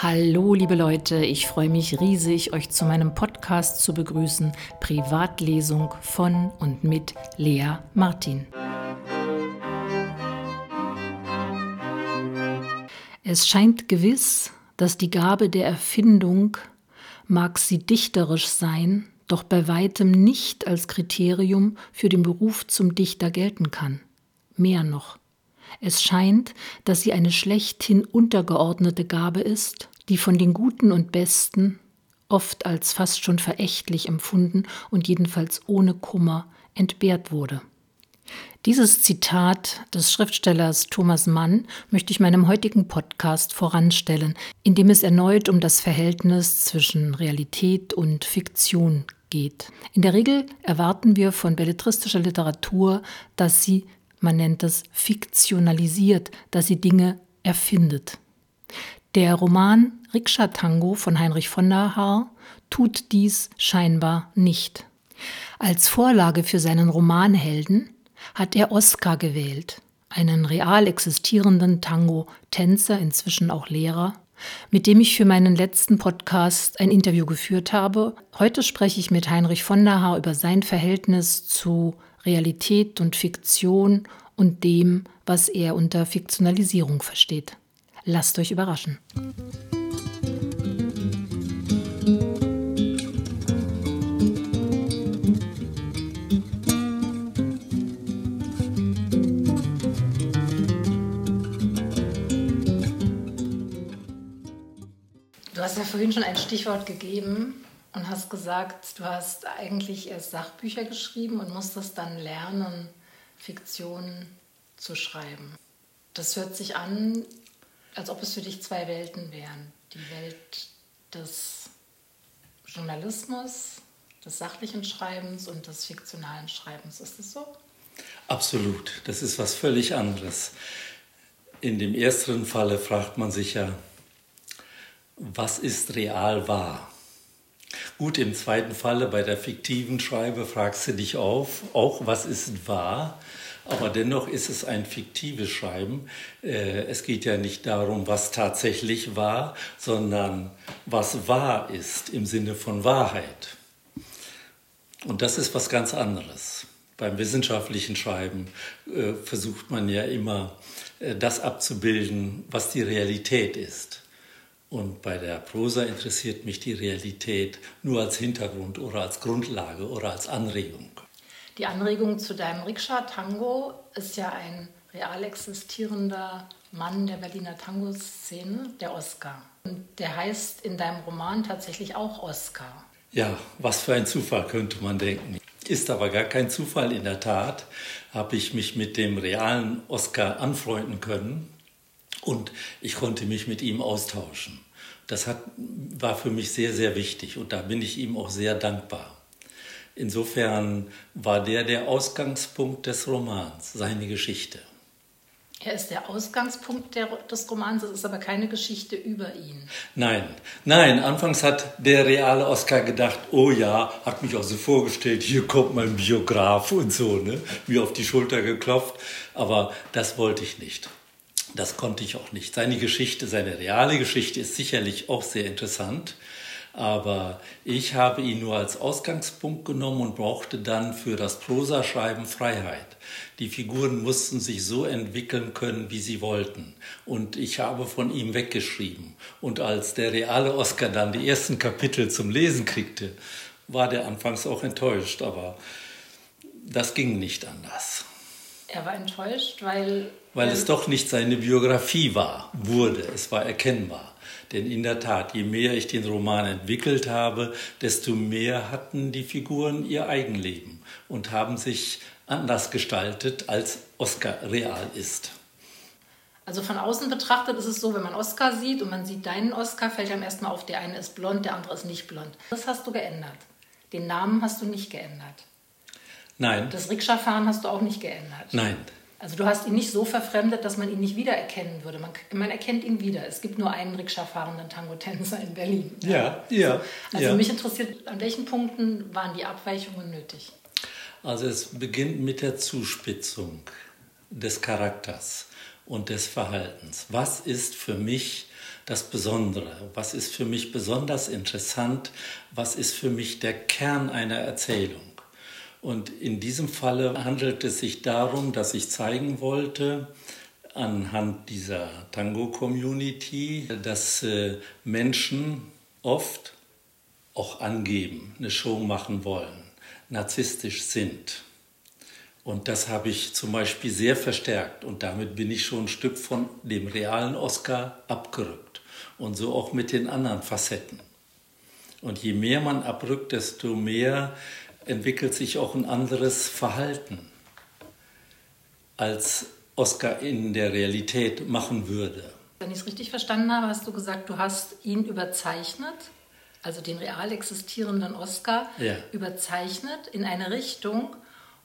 Hallo liebe Leute, ich freue mich riesig, euch zu meinem Podcast zu begrüßen, Privatlesung von und mit Lea Martin. Es scheint gewiss, dass die Gabe der Erfindung, mag sie dichterisch sein, doch bei weitem nicht als Kriterium für den Beruf zum Dichter gelten kann. Mehr noch. Es scheint, dass sie eine schlechthin untergeordnete Gabe ist, die von den Guten und Besten, oft als fast schon verächtlich empfunden und jedenfalls ohne Kummer, entbehrt wurde. Dieses Zitat des Schriftstellers Thomas Mann möchte ich meinem heutigen Podcast voranstellen, in dem es erneut um das Verhältnis zwischen Realität und Fiktion geht. In der Regel erwarten wir von belletristischer Literatur, dass sie, man nennt es, fiktionalisiert, dass sie Dinge erfindet. Der Roman Rikscha Tango von Heinrich von der Haar tut dies scheinbar nicht. Als Vorlage für seinen Romanhelden hat er Oscar gewählt, einen real existierenden Tango-Tänzer, inzwischen auch Lehrer, mit dem ich für meinen letzten Podcast ein Interview geführt habe. Heute spreche ich mit Heinrich von der Haar über sein Verhältnis zu Realität und Fiktion und dem, was er unter Fiktionalisierung versteht. Lasst euch überraschen. Du hast ja vorhin schon ein Stichwort gegeben und hast gesagt, du hast eigentlich erst Sachbücher geschrieben und musstest dann lernen, Fiktion zu schreiben. Das hört sich an, als ob es für dich zwei Welten wären. Die Welt des Journalismus, des sachlichen Schreibens und des fiktionalen Schreibens. Ist das so? Absolut. Das ist was völlig anderes. In dem ersten Falle fragt man sich ja, was ist real wahr? Gut, im zweiten Falle bei der fiktiven Schreibe fragst du dich auf, auch was ist wahr? Aber dennoch ist es ein fiktives Schreiben. Äh, es geht ja nicht darum, was tatsächlich war, sondern was wahr ist im Sinne von Wahrheit. Und das ist was ganz anderes. Beim wissenschaftlichen Schreiben äh, versucht man ja immer, äh, das abzubilden, was die Realität ist. Und bei der Prosa interessiert mich die Realität nur als Hintergrund oder als Grundlage oder als Anregung. Die Anregung zu deinem Rikscha-Tango ist ja ein real existierender Mann der Berliner Tango-Szene, der Oscar. Und der heißt in deinem Roman tatsächlich auch Oscar. Ja, was für ein Zufall könnte man denken. Ist aber gar kein Zufall. In der Tat habe ich mich mit dem realen Oscar anfreunden können und ich konnte mich mit ihm austauschen. Das hat, war für mich sehr, sehr wichtig und da bin ich ihm auch sehr dankbar. Insofern war der der Ausgangspunkt des Romans, seine Geschichte. Er ist der Ausgangspunkt der, des Romans, es ist aber keine Geschichte über ihn. Nein, nein, anfangs hat der reale Oscar gedacht, oh ja, hat mich auch so vorgestellt, hier kommt mein Biograf und so, ne? mir auf die Schulter geklopft, aber das wollte ich nicht. Das konnte ich auch nicht. Seine Geschichte, seine reale Geschichte ist sicherlich auch sehr interessant, aber ich habe ihn nur als Ausgangspunkt genommen und brauchte dann für das Prosaschreiben Freiheit. Die Figuren mussten sich so entwickeln können, wie sie wollten. Und ich habe von ihm weggeschrieben. Und als der reale Oscar dann die ersten Kapitel zum Lesen kriegte, war der anfangs auch enttäuscht, aber das ging nicht anders. Er war enttäuscht, weil weil es doch nicht seine Biografie war, wurde. Es war erkennbar. Denn in der Tat, je mehr ich den Roman entwickelt habe, desto mehr hatten die Figuren ihr Eigenleben und haben sich anders gestaltet, als Oscar real ist. Also von außen betrachtet ist es so, wenn man Oscar sieht und man sieht deinen Oscar, fällt einem erstmal auf, der eine ist blond, der andere ist nicht blond. Das hast du geändert. Den Namen hast du nicht geändert. Nein. Das Rikscha-Fahren hast du auch nicht geändert. Nein. Also du hast ihn nicht so verfremdet, dass man ihn nicht wiedererkennen würde. Man, man erkennt ihn wieder. Es gibt nur einen Rikscha-fahrenden Tango-Tänzer in Berlin. Ja, ja. Also ja. mich interessiert, an welchen Punkten waren die Abweichungen nötig? Also es beginnt mit der Zuspitzung des Charakters und des Verhaltens. Was ist für mich das Besondere? Was ist für mich besonders interessant? Was ist für mich der Kern einer Erzählung? Und in diesem Falle handelt es sich darum, dass ich zeigen wollte, anhand dieser Tango-Community, dass äh, Menschen oft auch angeben, eine Show machen wollen, narzisstisch sind. Und das habe ich zum Beispiel sehr verstärkt und damit bin ich schon ein Stück von dem realen Oscar abgerückt. Und so auch mit den anderen Facetten. Und je mehr man abrückt, desto mehr entwickelt sich auch ein anderes Verhalten, als Oscar in der Realität machen würde. Wenn ich es richtig verstanden habe, hast du gesagt, du hast ihn überzeichnet, also den real existierenden Oscar ja. überzeichnet in eine Richtung,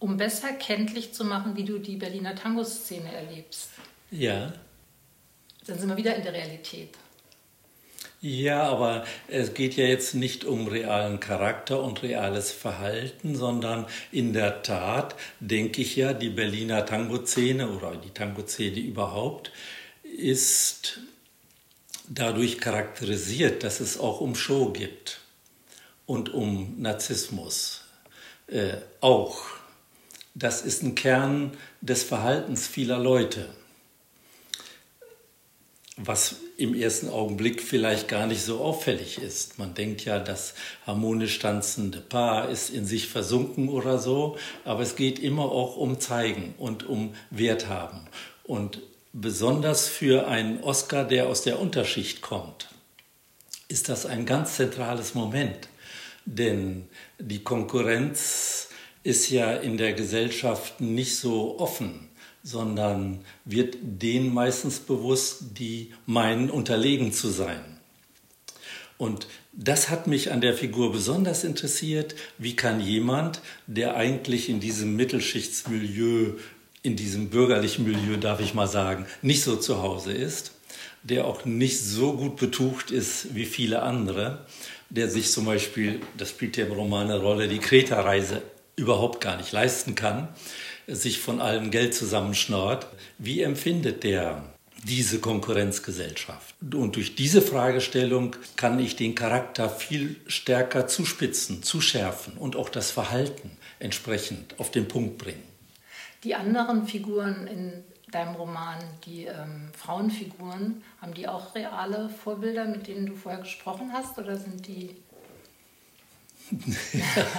um besser kenntlich zu machen, wie du die Berliner Tango-Szene erlebst. Ja. Dann sind wir wieder in der Realität. Ja, aber es geht ja jetzt nicht um realen Charakter und reales Verhalten, sondern in der Tat denke ich ja, die Berliner Tango-Szene oder die Tango-Szene überhaupt ist dadurch charakterisiert, dass es auch um Show gibt und um Narzissmus äh, auch. Das ist ein Kern des Verhaltens vieler Leute, was im ersten Augenblick vielleicht gar nicht so auffällig ist. Man denkt ja, das harmonisch tanzende Paar ist in sich versunken oder so, aber es geht immer auch um Zeigen und um Wert haben. Und besonders für einen Oscar, der aus der Unterschicht kommt, ist das ein ganz zentrales Moment. Denn die Konkurrenz ist ja in der Gesellschaft nicht so offen, sondern wird denen meistens bewusst, die meinen, unterlegen zu sein. Und das hat mich an der Figur besonders interessiert. Wie kann jemand, der eigentlich in diesem Mittelschichtsmilieu, in diesem bürgerlichen Milieu, darf ich mal sagen, nicht so zu Hause ist, der auch nicht so gut betucht ist wie viele andere, der sich zum Beispiel, das spielt ja im Roman eine Rolle, die Kreta-Reise überhaupt gar nicht leisten kann, sich von allem Geld zusammenschnort. Wie empfindet der diese Konkurrenzgesellschaft? Und durch diese Fragestellung kann ich den Charakter viel stärker zuspitzen, zuschärfen und auch das Verhalten entsprechend auf den Punkt bringen. Die anderen Figuren in deinem Roman, die ähm, Frauenfiguren, haben die auch reale Vorbilder, mit denen du vorher gesprochen hast, oder sind die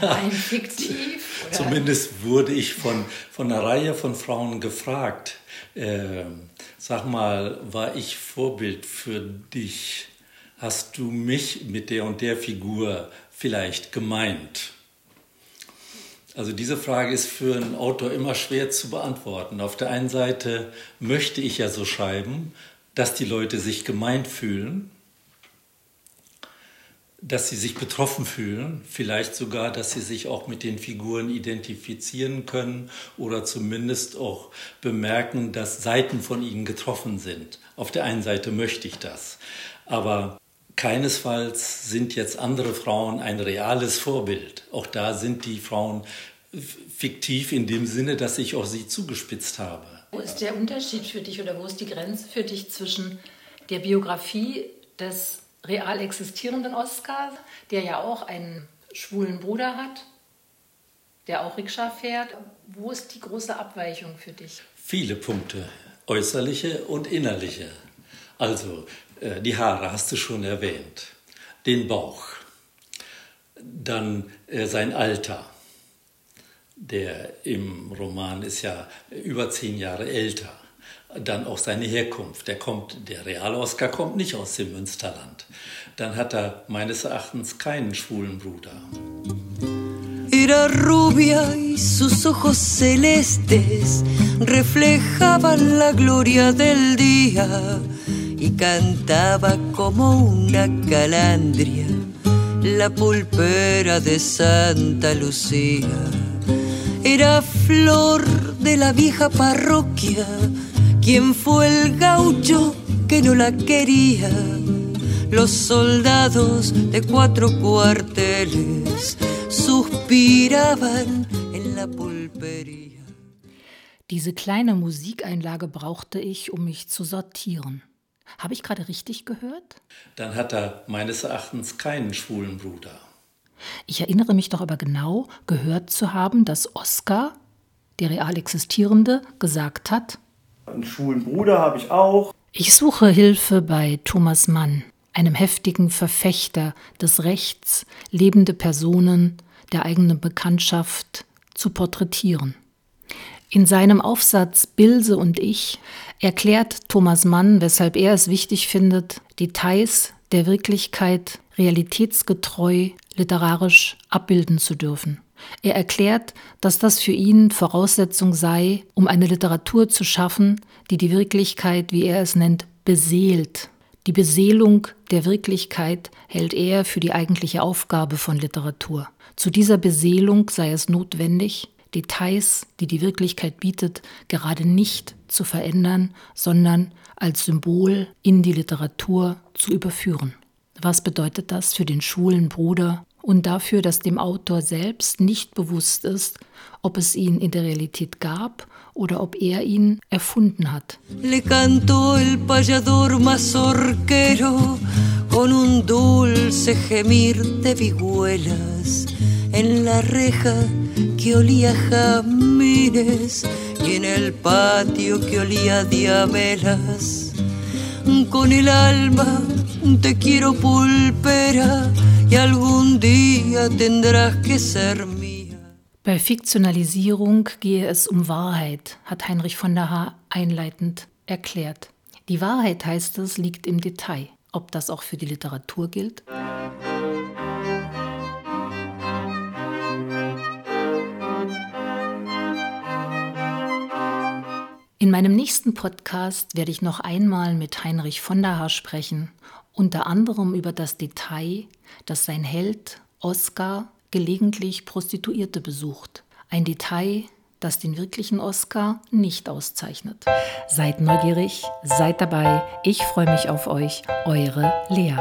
Rein fiktiv? Oder? Zumindest wurde ich von, von einer Reihe von Frauen gefragt, äh, sag mal, war ich Vorbild für dich? Hast du mich mit der und der Figur vielleicht gemeint? Also diese Frage ist für einen Autor immer schwer zu beantworten. Auf der einen Seite möchte ich ja so schreiben, dass die Leute sich gemeint fühlen dass sie sich betroffen fühlen, vielleicht sogar, dass sie sich auch mit den Figuren identifizieren können oder zumindest auch bemerken, dass Seiten von ihnen getroffen sind. Auf der einen Seite möchte ich das, aber keinesfalls sind jetzt andere Frauen ein reales Vorbild. Auch da sind die Frauen fiktiv in dem Sinne, dass ich auch sie zugespitzt habe. Wo ist der Unterschied für dich oder wo ist die Grenze für dich zwischen der Biografie des real existierenden Oscar, der ja auch einen schwulen Bruder hat, der auch Rikscha fährt. Wo ist die große Abweichung für dich? Viele Punkte, äußerliche und innerliche. Also äh, die Haare hast du schon erwähnt, den Bauch, dann äh, sein Alter. Der im Roman ist ja über zehn Jahre älter dann auch seine Herkunft. Der kommt, der Real-Oscar kommt nicht aus dem Münsterland. Dann hat er meines Erachtens keinen schwulen Bruder. Era rubia y sus ojos celestes reflejaban la gloria del día y cantaba como una calandria la pulpera de Santa Lucía. Era flor de la vieja parroquia ¿Quién fue el gaucho que no la quería? Los soldados de cuatro cuarteles suspiraban en la pulpería. Diese kleine Musikeinlage brauchte ich, um mich zu sortieren. Habe ich gerade richtig gehört? Dann hat er meines Erachtens keinen schwulen Bruder. Ich erinnere mich doch aber genau, gehört zu haben, dass Oskar, der real existierende, gesagt hat, einen schwulen Bruder habe ich auch. Ich suche Hilfe bei Thomas Mann, einem heftigen Verfechter des Rechts, lebende Personen der eigenen Bekanntschaft zu porträtieren. In seinem Aufsatz Bilse und ich erklärt Thomas Mann, weshalb er es wichtig findet, Details der Wirklichkeit realitätsgetreu literarisch abbilden zu dürfen. Er erklärt, dass das für ihn Voraussetzung sei, um eine Literatur zu schaffen, die die Wirklichkeit, wie er es nennt, beseelt. Die Beseelung der Wirklichkeit hält er für die eigentliche Aufgabe von Literatur. Zu dieser Beseelung sei es notwendig, Details, die die Wirklichkeit bietet, gerade nicht zu verändern, sondern als Symbol in die Literatur zu überführen. Was bedeutet das für den schwulen Bruder und dafür, dass dem Autor selbst nicht bewusst ist, ob es ihn in der Realität gab oder ob er ihn erfunden hat. Le cantó el payador mazorquero con un dulce gemir de vihuelas en la reja que olía jamines y en el patio que olía diamelas. Con el alma te quiero pulpera Bei Fiktionalisierung gehe es um Wahrheit, hat Heinrich von der Haar einleitend erklärt. Die Wahrheit, heißt es, liegt im Detail. Ob das auch für die Literatur gilt? In meinem nächsten Podcast werde ich noch einmal mit Heinrich von der Haar sprechen, unter anderem über das Detail, dass sein Held Oskar gelegentlich Prostituierte besucht. Ein Detail, das den wirklichen Oscar nicht auszeichnet. Seid neugierig, seid dabei. Ich freue mich auf euch, eure Lea.